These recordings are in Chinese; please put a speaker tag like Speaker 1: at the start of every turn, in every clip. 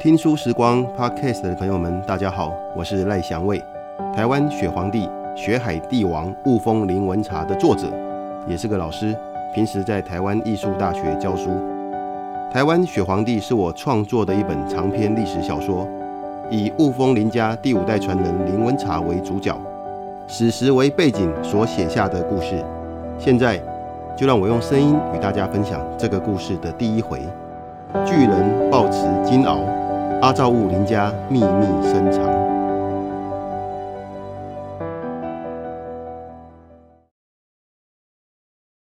Speaker 1: 听书时光 Podcast 的朋友们，大家好，我是赖祥伟，台湾雪皇帝、雪海帝王雾峰林文茶的作者，也是个老师，平时在台湾艺术大学教书。台湾雪皇帝是我创作的一本长篇历史小说，以雾峰林家第五代传人林文茶为主角，史实为背景所写下的故事。现在就让我用声音与大家分享这个故事的第一回：巨人抱持金鳌。阿照雾林家秘密深藏。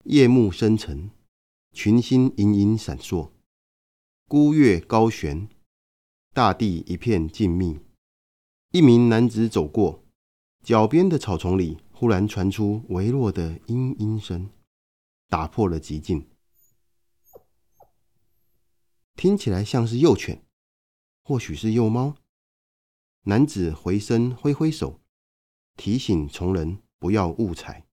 Speaker 1: 夜幕深沉，群星隐隐闪烁，孤月高悬，大地一片静谧。一名男子走过，脚边的草丛里忽然传出微弱的嘤嘤声，打破了寂静，听起来像是幼犬。或许是幼猫。男子回身挥挥手，提醒从人不要误踩。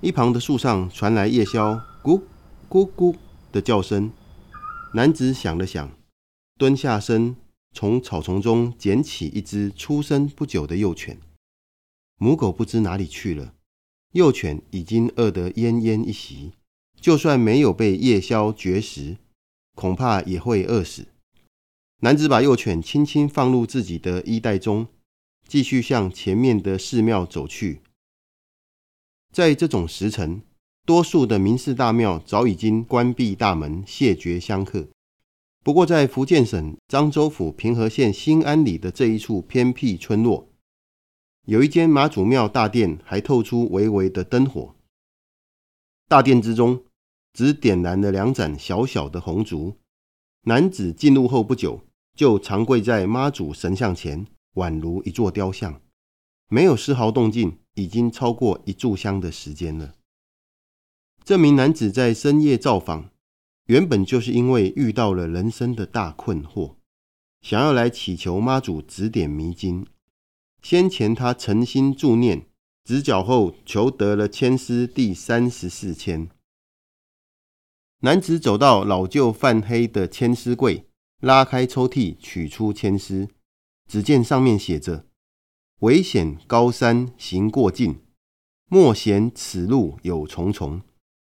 Speaker 1: 一旁的树上传来夜宵“咕咕咕”的叫声。男子想了想，蹲下身，从草丛中捡起一只出生不久的幼犬。母狗不知哪里去了，幼犬已经饿得奄奄一息，就算没有被夜宵绝食，恐怕也会饿死。男子把幼犬轻轻放入自己的衣袋中，继续向前面的寺庙走去。在这种时辰，多数的名寺大庙早已经关闭大门，谢绝香客。不过，在福建省漳州府平和县新安里的这一处偏僻村落，有一间妈祖庙大殿，还透出微微的灯火。大殿之中，只点燃了两盏小小的红烛。男子进入后不久，就长跪在妈祖神像前，宛如一座雕像，没有丝毫动静，已经超过一炷香的时间了。这名男子在深夜造访，原本就是因为遇到了人生的大困惑，想要来祈求妈祖指点迷津。先前他诚心助念，指绞后求得了签诗第三十四签。男子走到老旧泛黑的签诗柜。拉开抽屉，取出签诗，只见上面写着：“危险高山行过尽，莫嫌此路有重重。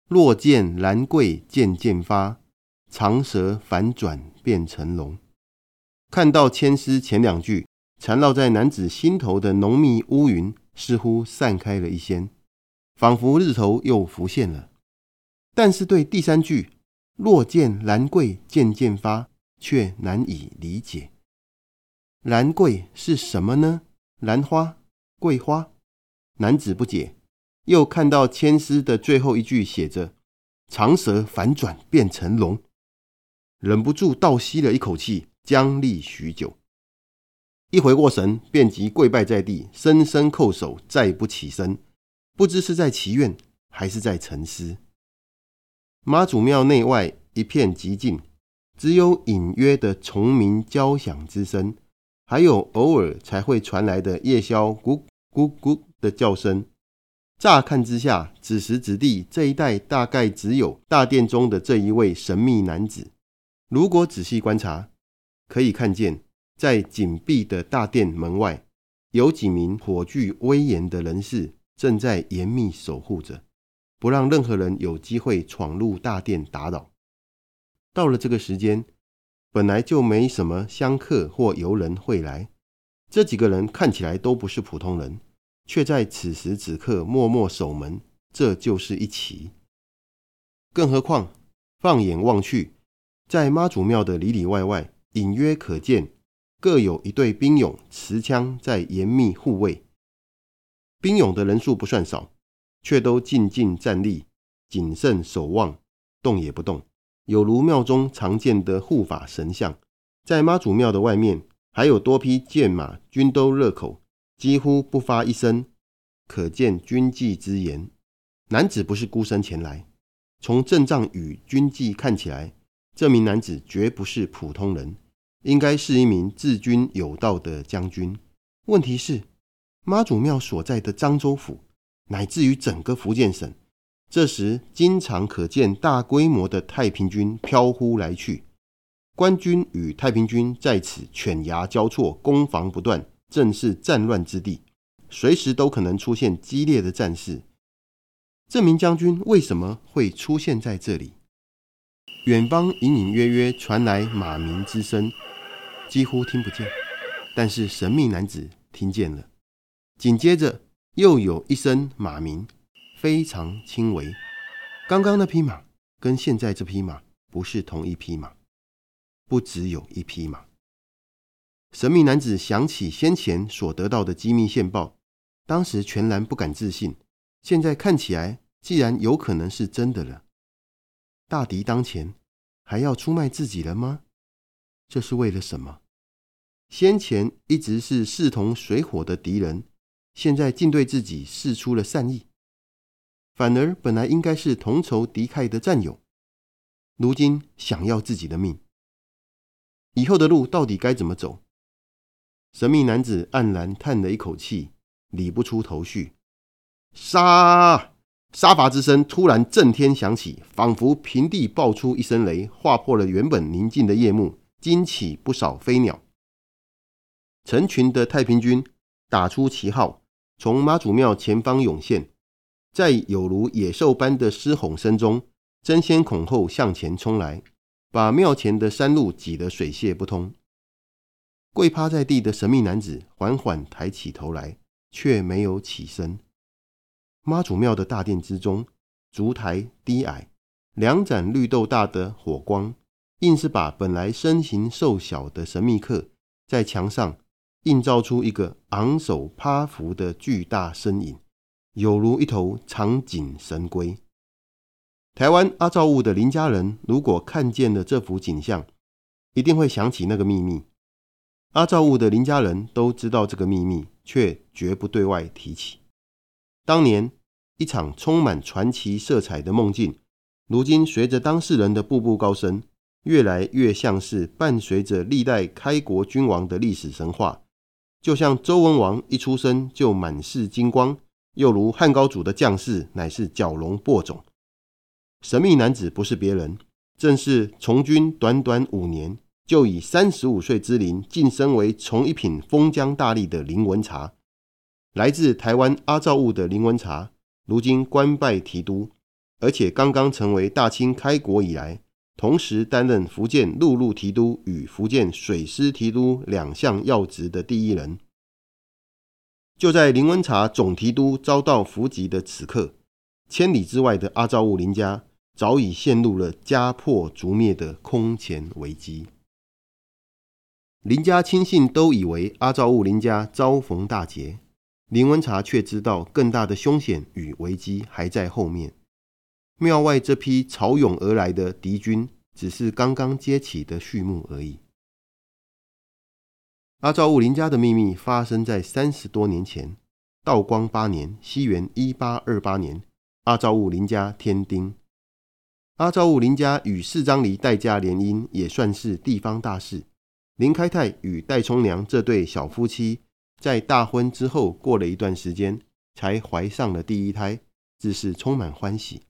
Speaker 1: 若见兰桂渐渐发，长蛇反转变成龙。”看到签诗前两句，缠绕在男子心头的浓密乌云似乎散开了一些，仿佛日头又浮现了。但是对第三句“若见兰桂渐渐发”，却难以理解，兰桂是什么呢？兰花、桂花，男子不解。又看到签诗的最后一句写着“长蛇反转变成龙”，忍不住倒吸了一口气，僵立许久。一回过神，便即跪拜在地，深深叩首，再不起身。不知是在祈愿，还是在沉思。妈祖庙内外一片寂静。只有隐约的虫鸣交响之声，还有偶尔才会传来的夜宵咕咕咕的叫声。乍看之下，此时此地这一带大概只有大殿中的这一位神秘男子。如果仔细观察，可以看见在紧闭的大殿门外，有几名颇具威严的人士正在严密守护着，不让任何人有机会闯入大殿打扰。到了这个时间，本来就没什么香客或游人会来。这几个人看起来都不是普通人，却在此时此刻默默守门，这就是一奇。更何况，放眼望去，在妈祖庙的里里外外，隐约可见各有一队兵勇持枪在严密护卫。兵勇的人数不算少，却都静静站立，谨慎守望，动也不动。有如庙中常见的护法神像，在妈祖庙的外面，还有多匹健马，均都热口，几乎不发一声，可见军纪之严。男子不是孤身前来，从阵仗与军纪看起来，这名男子绝不是普通人，应该是一名治军有道的将军。问题是，妈祖庙所在的漳州府，乃至于整个福建省。这时，经常可见大规模的太平军飘忽来去，官军与太平军在此犬牙交错，攻防不断，正是战乱之地，随时都可能出现激烈的战事。这名将军为什么会出现在这里？远方隐隐约约传来马鸣之声，几乎听不见，但是神秘男子听见了。紧接着又有一声马鸣，非常轻微。刚刚那匹马跟现在这匹马不是同一匹马。不只有一匹马。神秘男子想起先前所得到的机密线报，当时全然不敢置信。现在看起来，既然有可能是真的了，大敌当前，还要出卖自己了吗？这是为了什么？先前一直是势同水火的敌人，现在竟对自己释出了善意，反而本来应该是同仇敌忾的战友，如今想要自己的命。以后的路到底该怎么走？神秘男子黯然叹了一口气，理不出头绪。杀！杀伐之声突然震天响起，仿佛平地爆出一声雷，划破了原本宁静的夜幕，惊起不少飞鸟。成群的太平军打出旗号，从妈祖庙前方涌现，在有如野兽般的狮吼声中，争先恐后向前冲来。把庙前的山路挤得水泄不通。跪趴在地的神秘男子缓缓抬起头来，却没有起身。妈祖庙的大殿之中，烛台低矮，两盏绿豆大的火光，硬是把本来身形瘦小的神秘客，在墙上映照出一个昂首趴伏的巨大身影，有如一头长颈神龟。台湾阿罩雾的林家人如果看见了这幅景象，一定会想起那个秘密。阿罩雾的林家人都知道这个秘密，却绝不对外提起。当年一场充满传奇色彩的梦境，如今随着当事人的步步高升，越来越像是伴随着历代开国君王的历史神话。就像周文王一出生就满是金光，又如汉高祖的将士乃是蛟龙播种。神秘男子不是别人，正是从军短短五年就以三十五岁之龄晋升为从一品封疆大吏的林文茶。来自台湾阿罩雾的林文茶，如今官拜提督，而且刚刚成为大清开国以来，同时担任福建陆路提督与福建水师提督两项要职的第一人。就在林文茶总提督遭到伏击的此刻，千里之外的阿罩雾林家。早已陷入了家破族灭的空前危机。林家亲信都以为阿罩雾林家遭逢大劫，林文茶却知道更大的凶险与危机还在后面。庙外这批潮涌而来的敌军，只是刚刚揭起的序幕而已。阿罩雾林家的秘密发生在三十多年前，道光八年（西元一八二八年），阿罩雾林家添丁。阿罩雾林家与四张犁戴家联姻，也算是地方大事。林开泰与戴冲娘这对小夫妻，在大婚之后，过了一段时间，才怀上了第一胎，自是充满欢喜。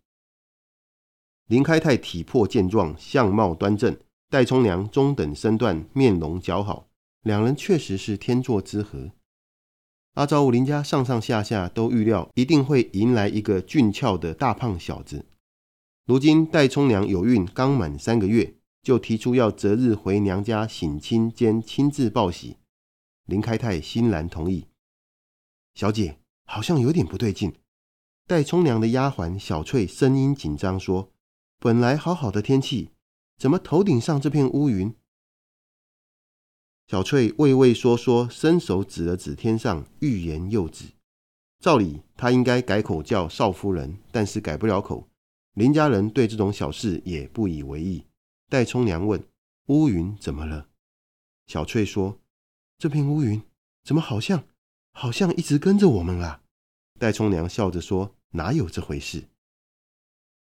Speaker 1: 林开泰体魄健壮，相貌端正；戴冲娘中等身段，面容姣好，两人确实是天作之合。阿罩雾林家上上下下都预料，一定会迎来一个俊俏的大胖小子。如今戴冲娘有孕，刚满三个月，就提出要择日回娘家省亲兼亲自报喜。林开泰欣然同意。小姐好像有点不对劲。戴冲娘的丫鬟小翠声音紧张说：“本来好好的天气，怎么头顶上这片乌云？”小翠畏畏缩缩，伸手指了指天上，欲言又止。照理她应该改口叫少夫人，但是改不了口。林家人对这种小事也不以为意。戴冲娘问：“乌云怎么了？”小翠说：“这片乌云怎么好像好像一直跟着我们啊？”戴冲娘笑着说：“哪有这回事？”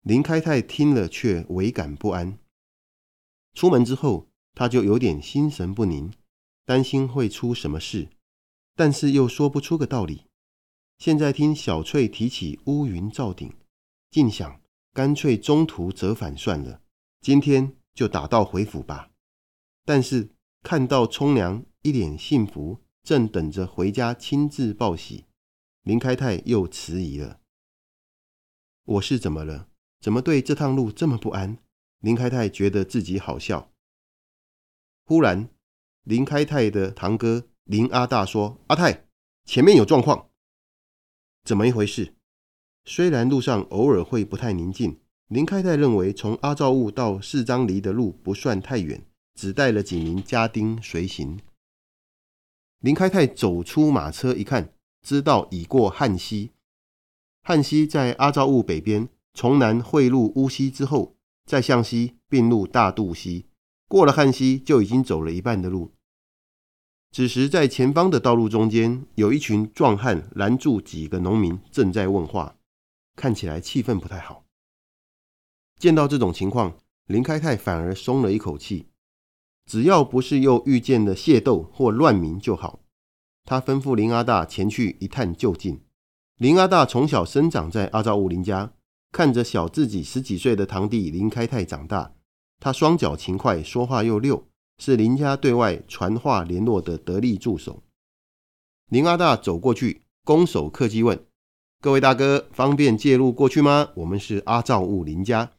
Speaker 1: 林开泰听了却唯感不安。出门之后，他就有点心神不宁，担心会出什么事，但是又说不出个道理。现在听小翠提起乌云罩顶，竟想。干脆中途折返算了，今天就打道回府吧。但是看到冲娘一脸幸福，正等着回家亲自报喜，林开泰又迟疑了。我是怎么了？怎么对这趟路这么不安？林开泰觉得自己好笑。忽然，林开泰的堂哥林阿大说：“阿泰，前面有状况，怎么一回事？”虽然路上偶尔会不太宁静，林开泰认为从阿罩雾到四张犁的路不算太远，只带了几名家丁随行。林开泰走出马车一看，知道已过汉溪。汉溪在阿罩雾北边，从南汇入乌溪之后，再向西并入大肚溪。过了汉溪，就已经走了一半的路。此时，在前方的道路中间，有一群壮汉拦住几个农民，正在问话，看起来气氛不太好。见到这种情况，林开泰反而松了一口气，只要不是又遇见了械斗或乱民就好。他吩咐林阿大前去一探究竟。林阿大从小生长在阿罩雾林家，看着小自己十几岁的堂弟林开泰长大。他双脚勤快，说话又溜，是林家对外传话联络的得力助手。林阿大走过去，拱手客气问：“各位大哥，方便介入过去吗？我们是阿罩雾林家。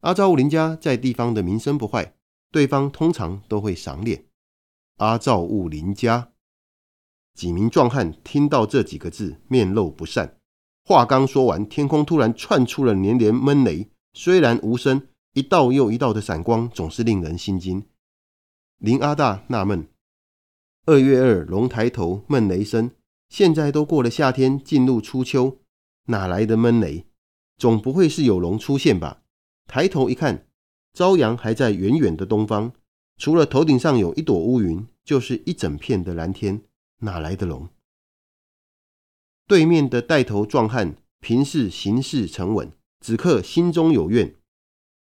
Speaker 1: 阿罩雾林家在地方的名声不坏，对方通常都会赏脸。阿罩雾林家。”几名壮汉听到这几个字，面露不善。话刚说完，天空突然窜出了连连闷雷，虽然无声，一道又一道的闪光，总是令人心惊。林阿大纳闷：二月二龙抬头，闷雷声。现在都过了夏天，进入初秋，哪来的闷雷？总不会是有龙出现吧？抬头一看，朝阳还在远远的东方，除了头顶上有一朵乌云，就是一整片的蓝天。哪来的龙？对面的带头壮汉平时行事沉稳，此刻心中有怨，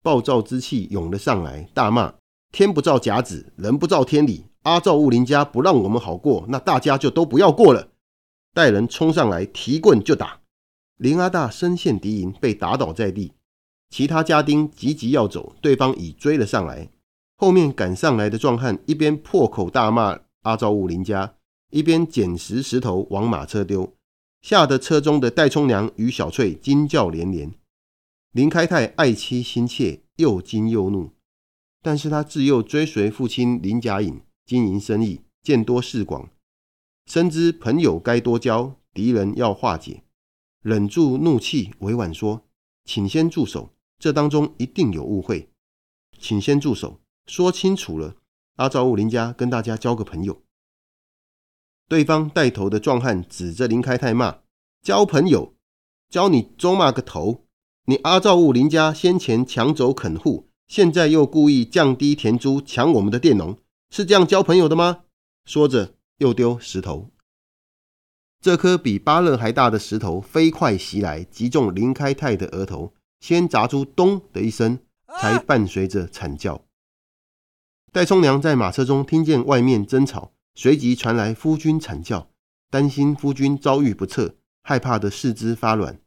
Speaker 1: 暴躁之气涌了上来，大骂：“天不造甲子，人不造天理。阿罩雾林家不让我们好过，那大家就都不要过了。”带人冲上来，提棍就打。林阿大身陷敌营，被打倒在地。其他家丁急急要走，对方已追了上来。后面赶上来的壮汉一边破口大骂阿罩雾林家。一边捡拾石头往马车丢，吓得车中的戴冲娘与小翠惊叫连连。林开泰爱妻心切，又惊又怒，但是他自幼追随父亲林甲隐经营生意，见多识广，深知朋友该多交，敌人要化解，忍住怒气，委婉说：“请先住手，这当中一定有误会，请先住手，说清楚了，阿罩雾林家跟大家交个朋友。”对方带头的壮汉指着林开泰骂：“交朋友，交你咒骂个头！你阿罩雾林家先前抢走垦户，现在又故意降低田租，抢我们的佃农，是这样交朋友的吗？”说着又丢石头。这颗比巴勒还大的石头飞快袭来，击中林开泰的额头，先砸出“咚”的一声，才伴随着惨叫。戴冲娘在马车中听见外面争吵。随即传来夫君惨叫，担心夫君遭遇不测，害怕的四肢发软。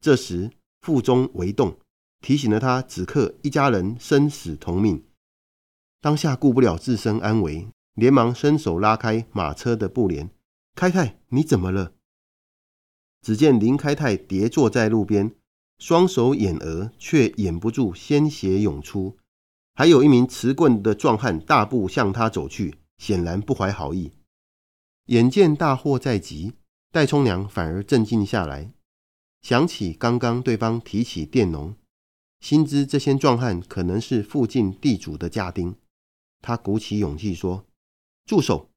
Speaker 1: 这时腹中微动，提醒了他此刻一家人生死同命。当下顾不了自身安危，连忙伸手拉开马车的布帘。开泰，你怎么了？只见林开泰跌坐在路边，双手掩额，却掩不住鲜血涌出。还有一名持棍的壮汉大步向他走去。显然不怀好意，眼见大祸在即，戴冲娘反而镇静下来，想起刚刚对方提起佃农，心知这些壮汉可能是附近地主的家丁，他鼓起勇气说：“住手！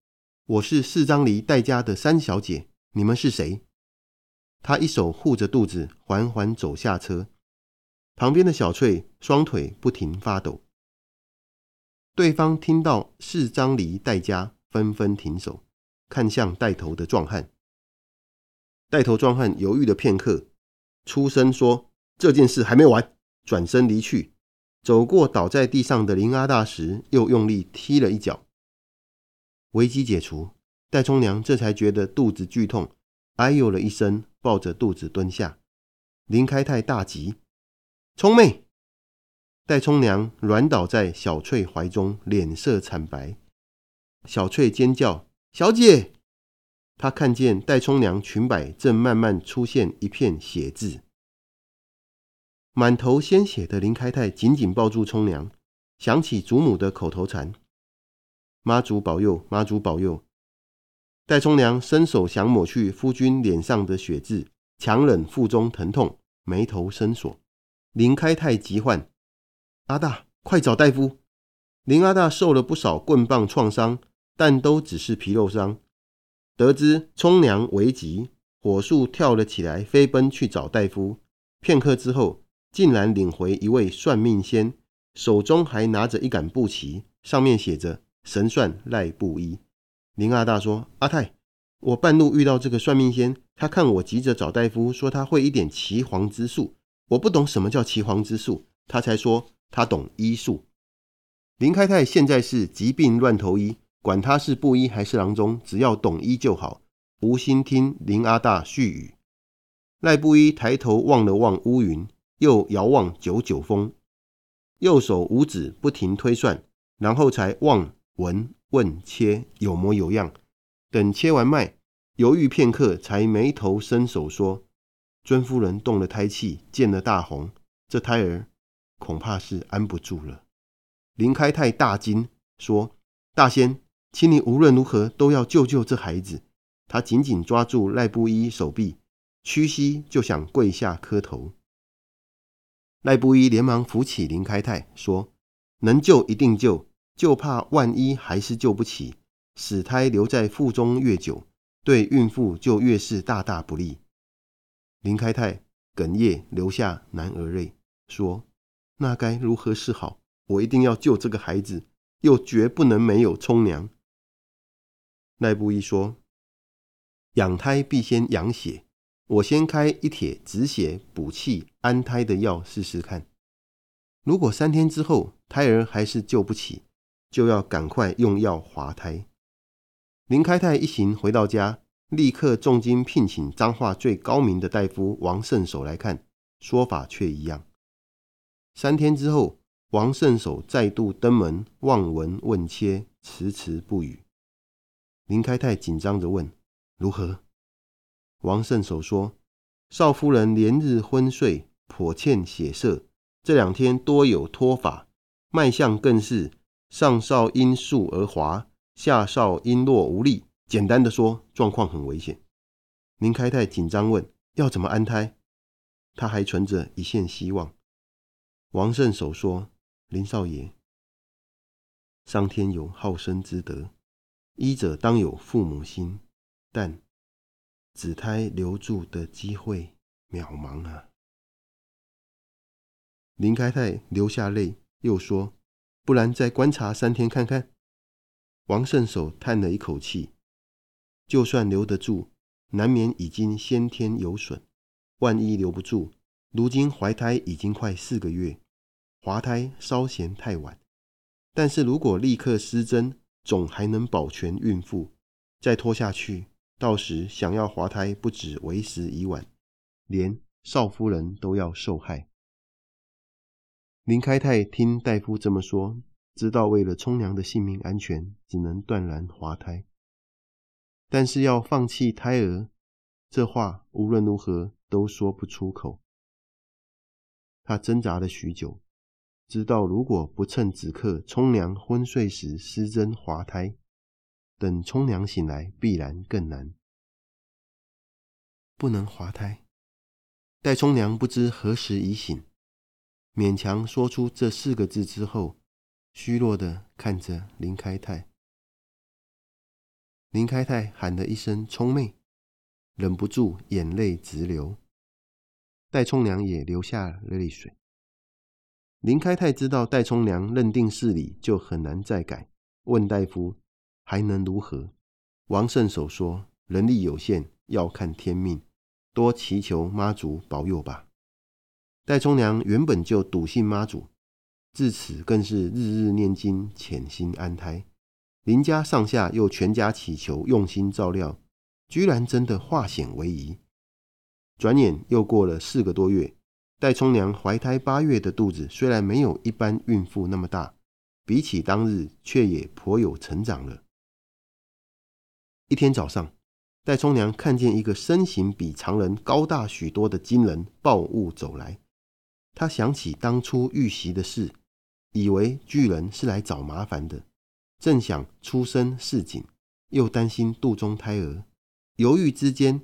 Speaker 1: 我是四张犁戴家的三小姐，你们是谁？”他一手护着肚子，缓缓走下车，旁边的小翠双腿不停发抖。对方听到四张犁戴家，纷纷停手，看向带头的壮汉。带头壮汉犹豫了片刻，出声说：“这件事还没完。”转身离去，走过倒在地上的林阿大时，又用力踢了一脚。危机解除，戴冲娘这才觉得肚子剧痛，哎呦了一声，抱着肚子蹲下。林开泰大急：“冲妹！”戴冲娘软倒在小翠怀中，脸色惨白。小翠尖叫：“小姐！”她看见戴冲娘裙摆正慢慢出现一片血渍，满头鲜血的林开泰紧紧抱住冲娘，想起祖母的口头禅：“妈祖保佑，妈祖保佑。”戴冲娘伸手想抹去夫君脸上的血渍，强忍腹中疼痛，眉头深锁。林开泰急唤：“阿大，快找大夫！”林阿大受了不少棍棒创伤，但都只是皮肉伤。得知冲娘危急，火速跳了起来，飞奔去找大夫。片刻之后，竟然领回一位算命仙，手中还拿着一杆布旗，上面写着“神算赖布衣”。林阿大说：“阿太，我半路遇到这个算命仙，他看我急着找大夫，说他会一点岐黄之术。我不懂什么叫岐黄之术，他才说他懂医术。”林开泰现在是疾病乱投医。管他是布衣还是郎中，只要懂医就好。无心听林阿大絮语。赖布衣抬头望了望乌云，又遥望九九峰，右手五指不停推算，然后才望闻问切，有模有样。等切完脉，犹豫片刻，才眉头伸手说：“尊夫人动了胎气，见了大红，这胎儿恐怕是安不住了。”林开泰大惊，说：“大仙。”请你无论如何都要救救这孩子。他紧紧抓住赖布衣手臂，屈膝就想跪下磕头。赖布衣连忙扶起林开泰，说：“能救一定救，就怕万一还是救不起，死胎留在腹中越久，对孕妇就越是大大不利。”林开泰哽咽流下男儿泪，说：“那该如何是好？我一定要救这个孩子，又绝不能没有冲娘。”赖布衣说：“养胎必先养血，我先开一帖止血补气安胎的药试试看。如果三天之后胎儿还是救不起，就要赶快用药滑胎。”林开泰一行回到家，立刻重金聘请彰化最高明的大夫王圣守来看，说法却一样。三天之后，王圣守再度登门望闻问切，迟迟不语。林开泰紧张地问：“如何？”王圣手说：“少夫人连日昏睡，颇欠血色。这两天多有脱发，脉象更是上少阴数而滑，下少阴弱无力。简单的说，状况很危险。”林开太紧张问：“要怎么安胎？”他还存着一线希望。王圣手说：“林少爷，上天有好生之德。”医者当有父母心，但子胎留住的机会渺茫啊！林开泰流下泪，又说：“不然再观察三天看看。”王圣手叹了一口气：“就算留得住，难免已经先天有损；万一留不住，如今怀胎已经快四个月，滑胎稍嫌太晚。但是如果立刻施针，总还能保全孕妇，再拖下去，到时想要滑胎，不止为时已晚，连少夫人都要受害。林开泰听大夫这么说，知道为了冲娘的性命安全，只能断然滑胎。但是要放弃胎儿，这话无论如何都说不出口。他挣扎了许久。知道如果不趁此刻冲娘昏睡时施针滑胎，等冲娘醒来必然更难。不能滑胎。待冲娘不知何时已醒，勉强说出这四个字之后，虚弱的看着林开泰。林开泰喊了一声“冲妹”，忍不住眼泪直流。戴冲娘也流下了泪水。林开泰知道戴冲娘认定是理，就很难再改。问大夫还能如何？王圣手说：“人力有限，要看天命，多祈求妈祖保佑吧。”戴冲娘原本就笃信妈祖，至此更是日日念经，潜心安胎。林家上下又全家祈求，用心照料，居然真的化险为夷。转眼又过了四个多月。戴冲娘怀胎八月的肚子虽然没有一般孕妇那么大，比起当日却也颇有成长了。一天早上，戴冲娘看见一个身形比常人高大许多的金人抱物走来，她想起当初遇袭的事，以为巨人是来找麻烦的，正想出声示警，又担心肚中胎儿，犹豫之间，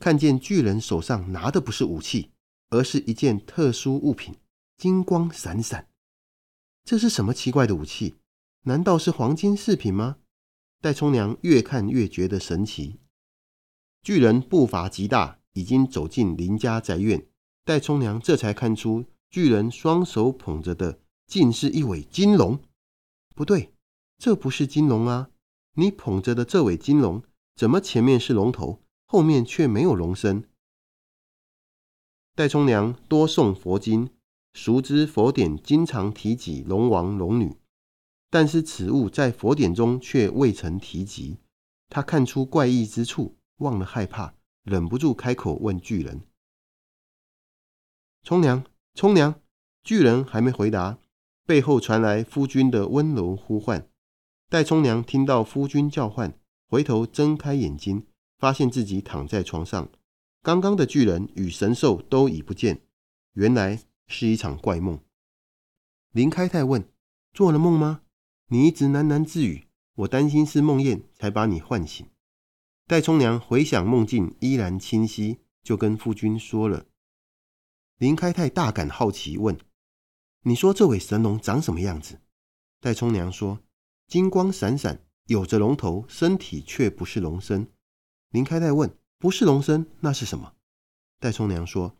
Speaker 1: 看见巨人手上拿的不是武器，而是一件特殊物品，金光闪闪。这是什么奇怪的武器？难道是黄金饰品吗？戴冲娘越看越觉得神奇。巨人步伐极大，已经走进林家宅院。戴冲娘这才看出，巨人双手捧着的竟是一尾金龙。不对，这不是金龙啊！你捧着的这尾金龙，怎么前面是龙头，后面却没有龙身？戴冲娘多诵佛经，熟知佛典经常提及龙王龙女。但是此物在佛典中却未曾提及，他看出怪异之处，忘了害怕，忍不住开口问巨人：“冲娘，冲娘！”巨人还没回答，背后传来夫君的温柔呼唤。戴冲娘听到夫君叫唤，回头睁开眼睛，发现自己躺在床上，刚刚的巨人与神兽都已不见，原来是一场怪梦。林开泰问：“做了梦吗？”你一直喃喃自语，我担心是梦魇，才把你唤醒。戴冲娘回想梦境依然清晰，就跟夫君说了。林开泰大感好奇，问：“你说这尾神龙长什么样子？”戴冲娘说：“金光闪闪，有着龙头，身体却不是龙身。”林开泰问：“不是龙身，那是什么？”戴冲娘说：“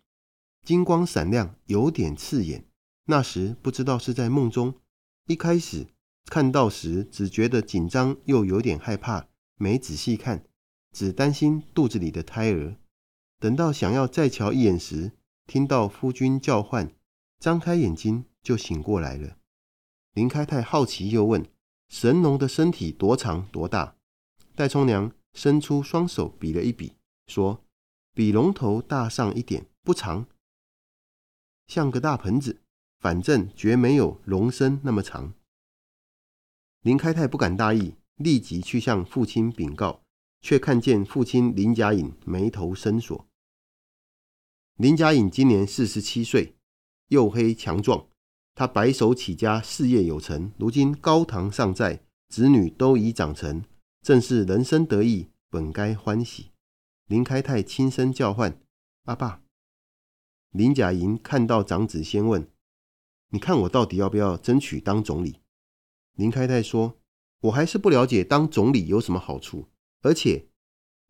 Speaker 1: 金光闪亮，有点刺眼。那时不知道是在梦中，一开始。”看到时只觉得紧张，又有点害怕，没仔细看，只担心肚子里的胎儿。等到想要再瞧一眼时，听到夫君叫唤，张开眼睛就醒过来了。林开泰好奇又问：“神龙的身体多长多大？”戴冲娘伸出双手比了一比，说：“比龙头大上一点，不长，像个大盆子，反正绝没有龙身那么长。”林开泰不敢大意，立即去向父亲禀告，却看见父亲林甲隐眉头深锁。林甲隐今年四十七岁，黝黑强壮，他白手起家，事业有成，如今高堂尚在，子女都已长成，正是人生得意，本该欢喜。林开泰轻声叫唤：“阿爸！”林甲隐看到长子，先问：“你看我到底要不要争取当总理？”林开太说：“我还是不了解当总理有什么好处，而且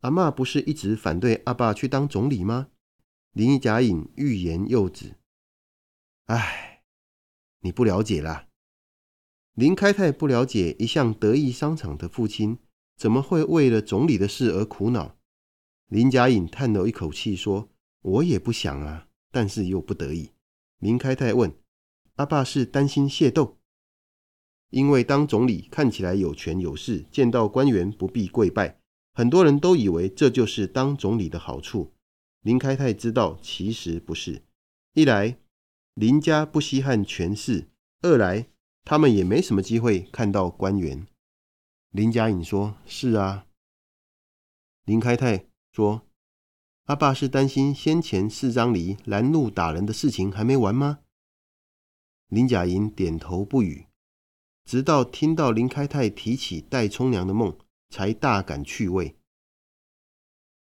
Speaker 1: 阿嬷不是一直反对阿爸去当总理吗？”林甲隐欲言又止。唉，你不了解啦。林开太不了解一向得意商场的父亲怎么会为了总理的事而苦恼。林甲隐叹了一口气说：“我也不想啊，但是又不得已。”林开太问：“阿爸是担心械斗？”因为当总理看起来有权有势，见到官员不必跪拜，很多人都以为这就是当总理的好处。林开泰知道其实不是，一来林家不稀罕权势，二来他们也没什么机会看到官员。林甲隐说：“是啊。”林开泰说：“阿爸是担心先前四张犁拦路打人的事情还没完吗？”林甲隐点头不语。直到听到林开泰提起戴冲娘的梦，才大感趣味。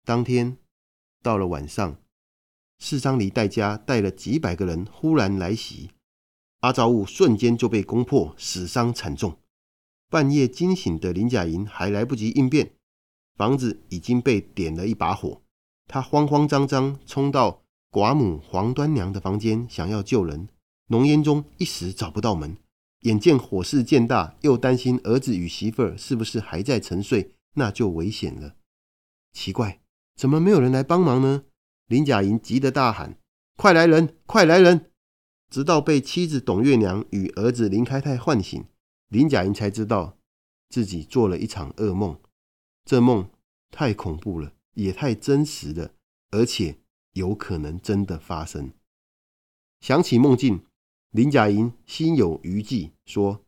Speaker 1: 当天到了晚上，四张犁戴家带了几百个人忽然来袭，阿昭雾瞬间就被攻破，死伤惨重。半夜惊醒的林甲银还来不及应变，房子已经被点了一把火。他慌慌张张冲到寡母黄端娘的房间，想要救人，浓烟中一时找不到门。眼见火势渐大，又担心儿子与媳妇儿是不是还在沉睡，那就危险了。奇怪，怎么没有人来帮忙呢？林甲隐急得大喊：“快来人，快来人！”直到被妻子董月娘与儿子林开泰唤醒，林甲隐才知道自己做了一场噩梦。这梦太恐怖了，也太真实了，而且有可能真的发生。想起梦境，林甲营心有余悸，说：“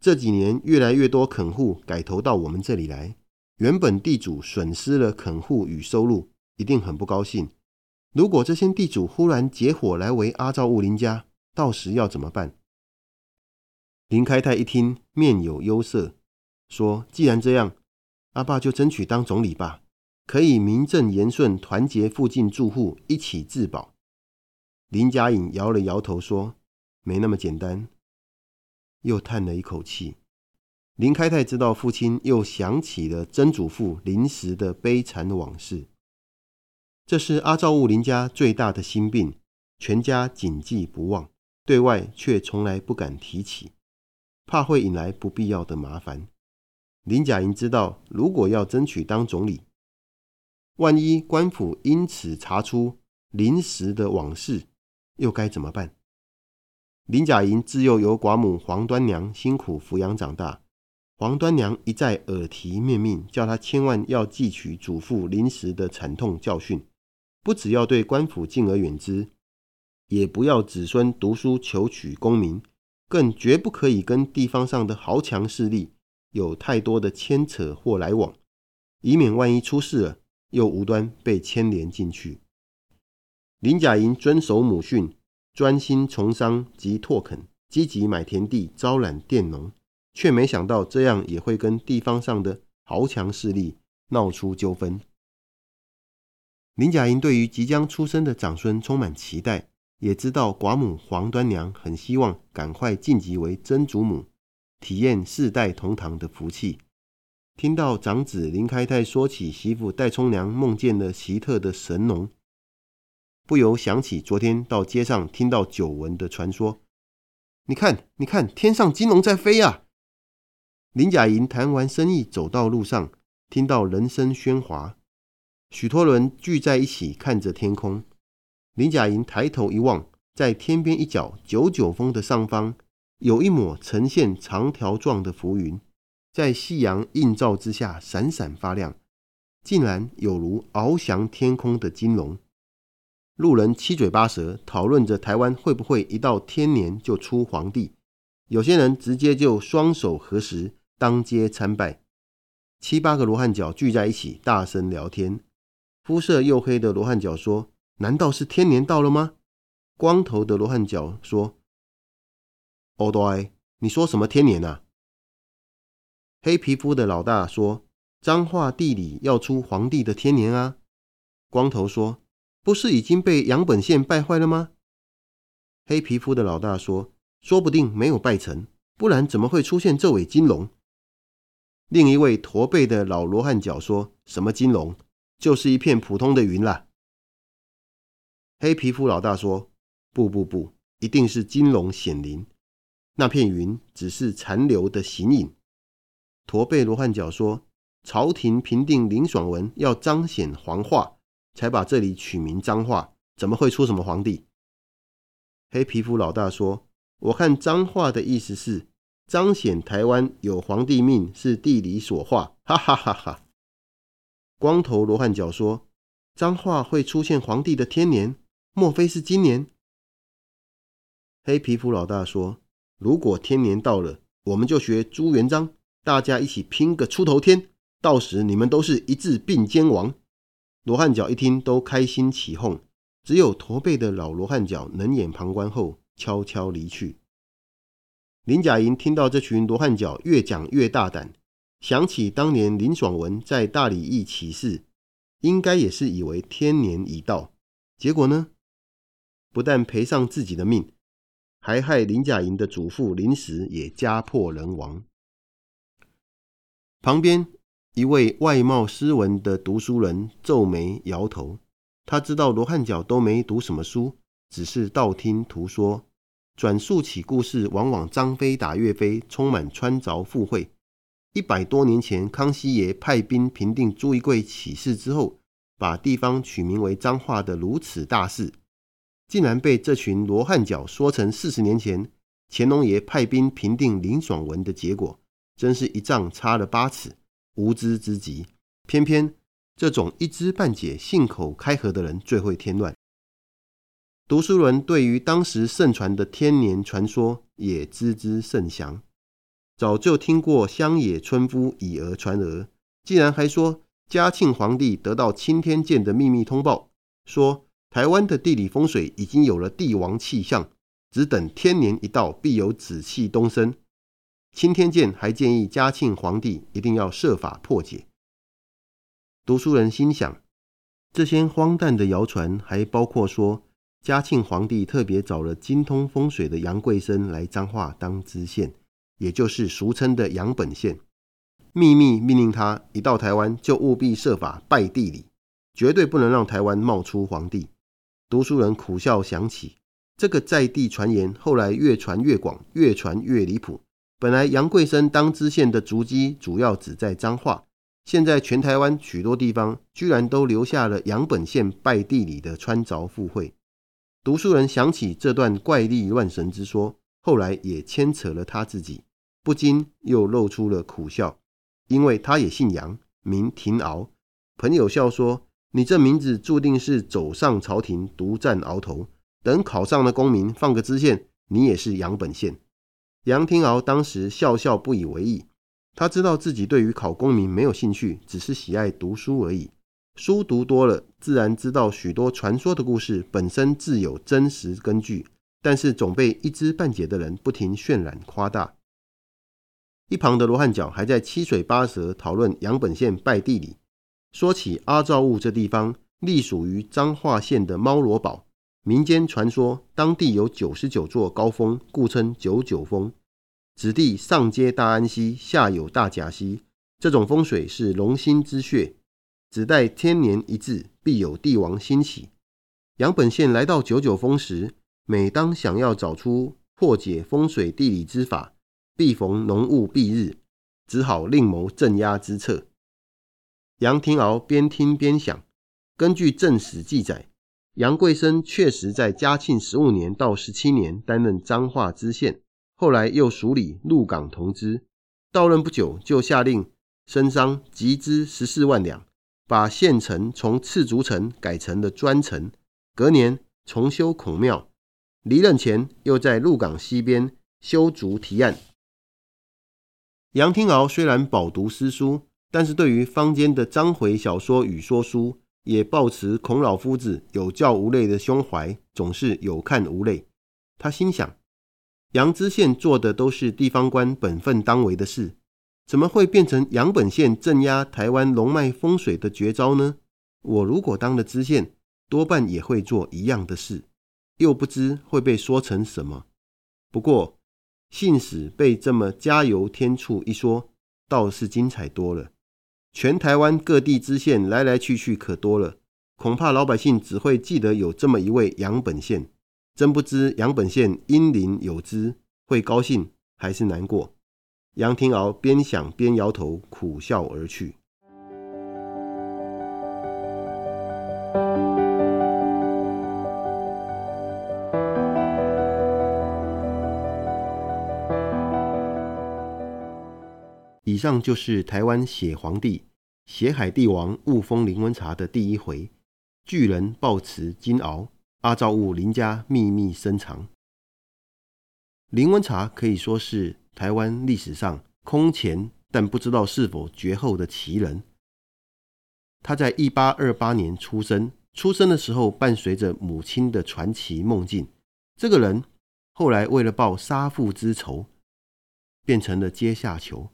Speaker 1: 这几年越来越多垦户改投到我们这里来，原本地主损失了垦户与收入，一定很不高兴。如果这些地主忽然结伙来围阿照雾林家，到时要怎么办？”林开泰一听，面有忧色，说：“既然这样，阿爸就争取当总理吧，可以名正言顺团结附近住户一起自保。”林甲隐摇了摇头，说：“没那么简单。”又叹了一口气。林开泰知道父亲又想起了曾祖父临时的悲惨往事，这是阿照务林家最大的心病，全家谨记不忘，对外却从来不敢提起。怕会引来不必要的麻烦。林甲营知道，如果要争取当总理，万一官府因此查出临时的往事，又该怎么办？林甲营自幼由寡母黄端娘辛苦抚养长大，黄端娘一再耳提面命，叫他千万要记取祖父临时的惨痛教训，不只要对官府敬而远之，也不要子孙读书求取功名。更绝不可以跟地方上的豪强势力有太多的牵扯或来往，以免万一出事了，又无端被牵连进去。林甲营遵守母训，专心从商及拓垦，积极买田地，招揽佃农，却没想到这样也会跟地方上的豪强势力闹出纠纷。林甲营对于即将出生的长孙充满期待。也知道寡母黄端娘很希望赶快晋级为曾祖母，体验世代同堂的福气。听到长子林开泰说起媳妇戴冲娘梦见了奇特的神农，不由想起昨天到街上听到久闻的传说。你看，你看，天上金龙在飞啊！林甲营谈完生意，走到路上，听到人声喧哗，许多人聚在一起看着天空。林甲营抬头一望，在天边一角九九峰的上方，有一抹呈现长条状的浮云，在夕阳映照之下闪闪发亮，竟然有如翱翔天空的金龙。路人七嘴八舌讨论着台湾会不会一到天年就出皇帝，有些人直接就双手合十当街参拜。七八个罗汉脚聚在一起大声聊天，肤色黝黑的罗汉脚说。难道是天年到了吗？光头的罗汉脚说：“哦，对，你说什么天年啊？”黑皮肤的老大说：“彰化地里要出皇帝的天年啊！”光头说：“不是已经被杨本宪败坏了吗？”黑皮肤的老大说：“说不定没有败成，不然怎么会出现这尾金龙？”另一位驼背的老罗汉脚说：“什么金龙？就是一片普通的云啦。”黑皮肤老大说：“不不不，一定是金龙显灵。那片云只是残留的形影。”驼背罗汉脚说：“朝廷平定林爽文，要彰显皇化，才把这里取名彰化，怎么会出什么皇帝？”黑皮肤老大说：“我看彰化的意思是彰显台湾有皇帝命，是地理所化。”哈哈哈哈！光头罗汉脚说：“彰化会出现皇帝的天年？”莫非是今年？黑皮肤老大说：“如果天年到了，我们就学朱元璋，大家一起拼个出头天，到时你们都是一字并肩王。”罗汉脚一听都开心起哄，只有驼背的老罗汉脚冷眼旁观后悄悄离去。林甲营听到这群罗汉脚越讲越大胆，想起当年林爽文在大里驿起事，应该也是以为天年已到，结果呢？不但赔上自己的命，还害林甲营的祖父林时也家破人亡。旁边一位外貌斯文的读书人皱眉摇头，他知道罗汉脚都没读什么书，只是道听途说，转述起故事，往往张飞打岳飞，充满穿凿附会。一百多年前，康熙爷派兵平定朱一贵起事之后，把地方取名为彰化的如此大事。竟然被这群罗汉脚说成四十年前乾隆爷派兵平定林爽文的结果，真是一丈差了八尺，无知之极。偏偏这种一知半解、信口开河的人最会添乱。读书人对于当时盛传的天年传说也知之甚详，早就听过乡野村夫以讹传讹，竟然还说嘉庆皇帝得到钦天监的秘密通报，说台湾的地理风水已经有了帝王气象，只等天年一到，必有紫气东升。钦天监还建议嘉庆皇帝一定要设法破解。读书人心想，这些荒诞的谣传还包括说。嘉庆皇帝特别找了精通风水的杨贵生来彰化当知县，也就是俗称的杨本县，秘密命令他一到台湾就务必设法拜地里，绝对不能让台湾冒出皇帝。读书人苦笑想起，这个在地传言后来越传越广，越传越离谱。本来杨贵生当知县的足迹主要只在彰化，现在全台湾许多地方居然都留下了杨本县拜地里的穿凿附会。读书人想起这段怪力乱神之说，后来也牵扯了他自己，不禁又露出了苦笑，因为他也姓杨，名廷敖。朋友笑说：“你这名字注定是走上朝廷，独占鳌头。等考上了功名，放个知县，你也是杨本县。”杨廷敖当时笑笑不以为意，他知道自己对于考功名没有兴趣，只是喜爱读书而已。书读多了，自然知道许多传说的故事本身自有真实根据，但是总被一知半解的人不停渲染夸大。一旁的罗汉脚还在七嘴八舌讨论杨本县拜地里，说起阿照雾这地方，隶属于彰化县的猫罗堡，民间传说当地有九十九座高峰，故称九九峰。此地上接大安溪，下有大甲溪，这种风水是龙心之穴。只待天年一至，必有帝王兴起。杨本县来到九九峰时，每当想要找出破解风水地理之法，必逢浓雾蔽日，只好另谋镇压之策。杨廷敖边听边想，根据正史记载，杨贵生确实在嘉庆十五年到十七年担任彰化知县，后来又署理鹿港同知，到任不久就下令升商集资十四万两。把县城从赤足城改成了砖城，隔年重修孔庙，离任前又在鹿港西边修筑堤岸。杨廷鳌虽然饱读诗书，但是对于坊间的章回小说与说书，也抱持孔老夫子有教无类的胸怀，总是有看无类。他心想，杨知县做的都是地方官本分当为的事。怎么会变成杨本县镇压台湾龙脉风水的绝招呢？我如果当了知县，多半也会做一样的事，又不知会被说成什么。不过，信使被这么加油添醋一说，倒是精彩多了。全台湾各地知县来来去去可多了，恐怕老百姓只会记得有这么一位杨本县，真不知杨本县英灵有之，会高兴还是难过。杨廷敖边想边摇头，苦笑而去。上就是台湾血皇帝、血海帝王雾峰灵文茶的第一回。巨人抱持金鳌，阿罩雾林家秘密深藏。灵文茶可以说是。台湾历史上空前但不知道是否绝后的奇人。他在一八二八年出生，出生的时候伴随着母亲的传奇梦境。这个人后来为了报杀父之仇，变成了阶下囚，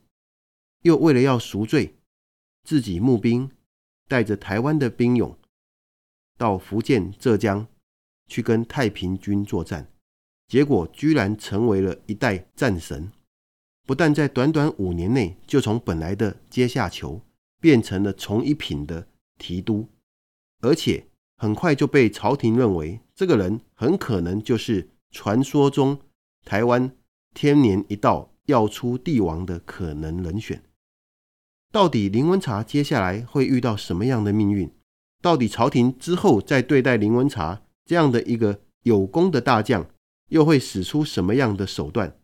Speaker 1: 又为了要赎罪，自己募兵，带着台湾的兵勇到福建、浙江去跟太平军作战，结果居然成为了一代战神。不但在短短五年内就从本来的阶下囚变成了从一品的提督，而且很快就被朝廷认为这个人很可能就是传说中台湾天年一到要出帝王的可能人选。到底林文茶接下来会遇到什么样的命运？到底朝廷之后在对待林文茶这样的一个有功的大将，又会使出什么样的手段？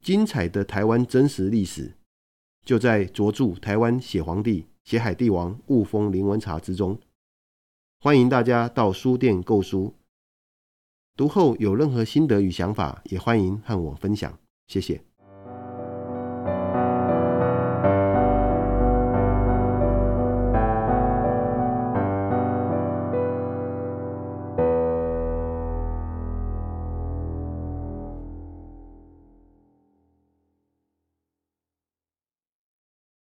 Speaker 1: 精彩的台湾真实历史，就在着著《台湾血皇帝、血海帝王雾峰林文茶》之中。欢迎大家到书店购书。读后有任何心得与想法，也欢迎和我分享。谢谢。